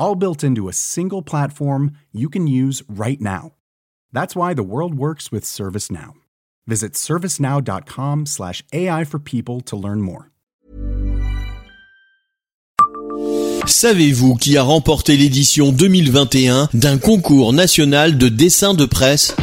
all built into a single platform you can use right now. That's why the world works with ServiceNow. Visit servicenow.com/slash AI for people to learn more. Savez-vous qui a remporté l'édition 2021 d'un concours national de dessin de presse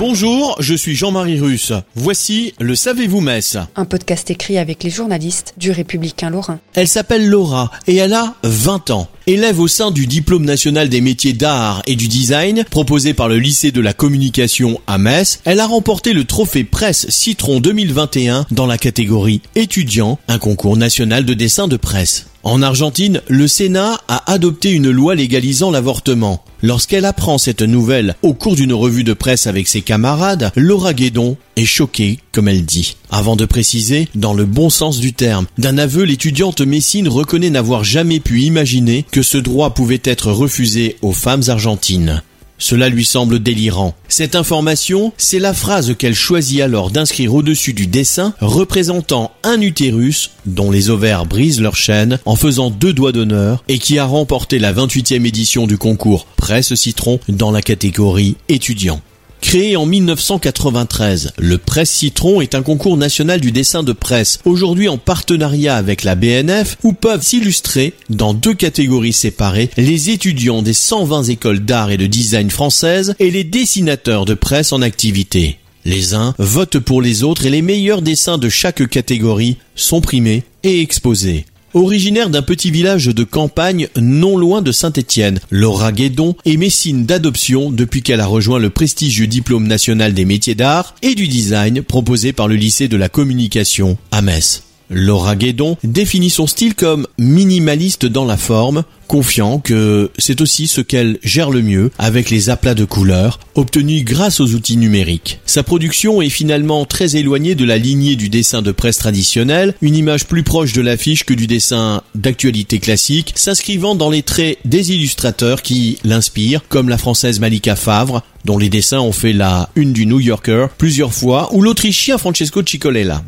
Bonjour, je suis Jean-Marie Russe. Voici le Savez-vous Metz Un podcast écrit avec les journalistes du Républicain Lorrain. Elle s'appelle Laura et elle a 20 ans. Élève au sein du diplôme national des métiers d'art et du design proposé par le lycée de la communication à Metz, elle a remporté le trophée presse Citron 2021 dans la catégorie étudiant, un concours national de dessin de presse. En Argentine, le Sénat a adopté une loi légalisant l'avortement. Lorsqu'elle apprend cette nouvelle au cours d'une revue de presse avec ses camarades, Laura Guédon est choquée, comme elle dit. Avant de préciser, dans le bon sens du terme, d'un aveu, l'étudiante Messine reconnaît n'avoir jamais pu imaginer que ce droit pouvait être refusé aux femmes argentines. Cela lui semble délirant. Cette information, c'est la phrase qu'elle choisit alors d'inscrire au-dessus du dessin représentant un utérus dont les ovaires brisent leur chaîne en faisant deux doigts d'honneur et qui a remporté la 28e édition du concours Presse Citron dans la catégorie étudiant. Créé en 1993, le Presse Citron est un concours national du dessin de presse, aujourd'hui en partenariat avec la BNF, où peuvent s'illustrer, dans deux catégories séparées, les étudiants des 120 écoles d'art et de design françaises et les dessinateurs de presse en activité. Les uns votent pour les autres et les meilleurs dessins de chaque catégorie sont primés et exposés. Originaire d'un petit village de campagne non loin de Saint-Étienne, Laura Guédon est médecine d'adoption depuis qu'elle a rejoint le prestigieux diplôme national des métiers d'art et du design proposé par le lycée de la communication à Metz. Laura Guédon définit son style comme minimaliste dans la forme, confiant que c'est aussi ce qu'elle gère le mieux avec les aplats de couleurs obtenus grâce aux outils numériques. Sa production est finalement très éloignée de la lignée du dessin de presse traditionnel, une image plus proche de l'affiche que du dessin d'actualité classique, s'inscrivant dans les traits des illustrateurs qui l'inspirent, comme la française Malika Favre, dont les dessins ont fait la une du New Yorker plusieurs fois, ou l'autrichien Francesco Cicolella.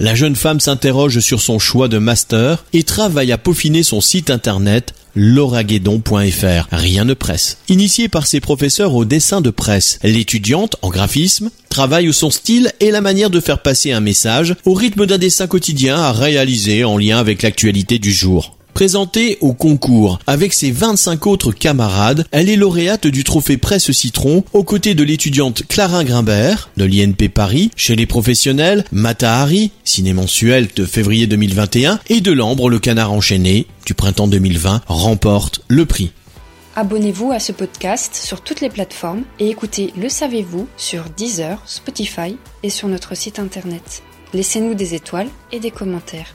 La jeune femme s'interroge sur son choix de master et travaille à peaufiner son site internet lauraguedon.fr. Rien ne presse. Initiée par ses professeurs au dessin de presse, l'étudiante, en graphisme, travaille son style et la manière de faire passer un message au rythme d'un dessin quotidien à réaliser en lien avec l'actualité du jour. Présentée au concours avec ses 25 autres camarades, elle est lauréate du trophée Presse Citron aux côtés de l'étudiante Clara Grimbert de l'INP Paris, chez les professionnels Mata Hari, ciné mensuel de février 2021 et de l'Ambre le canard enchaîné du printemps 2020 remporte le prix. Abonnez-vous à ce podcast sur toutes les plateformes et écoutez Le Savez-vous sur Deezer, Spotify et sur notre site internet. Laissez-nous des étoiles et des commentaires.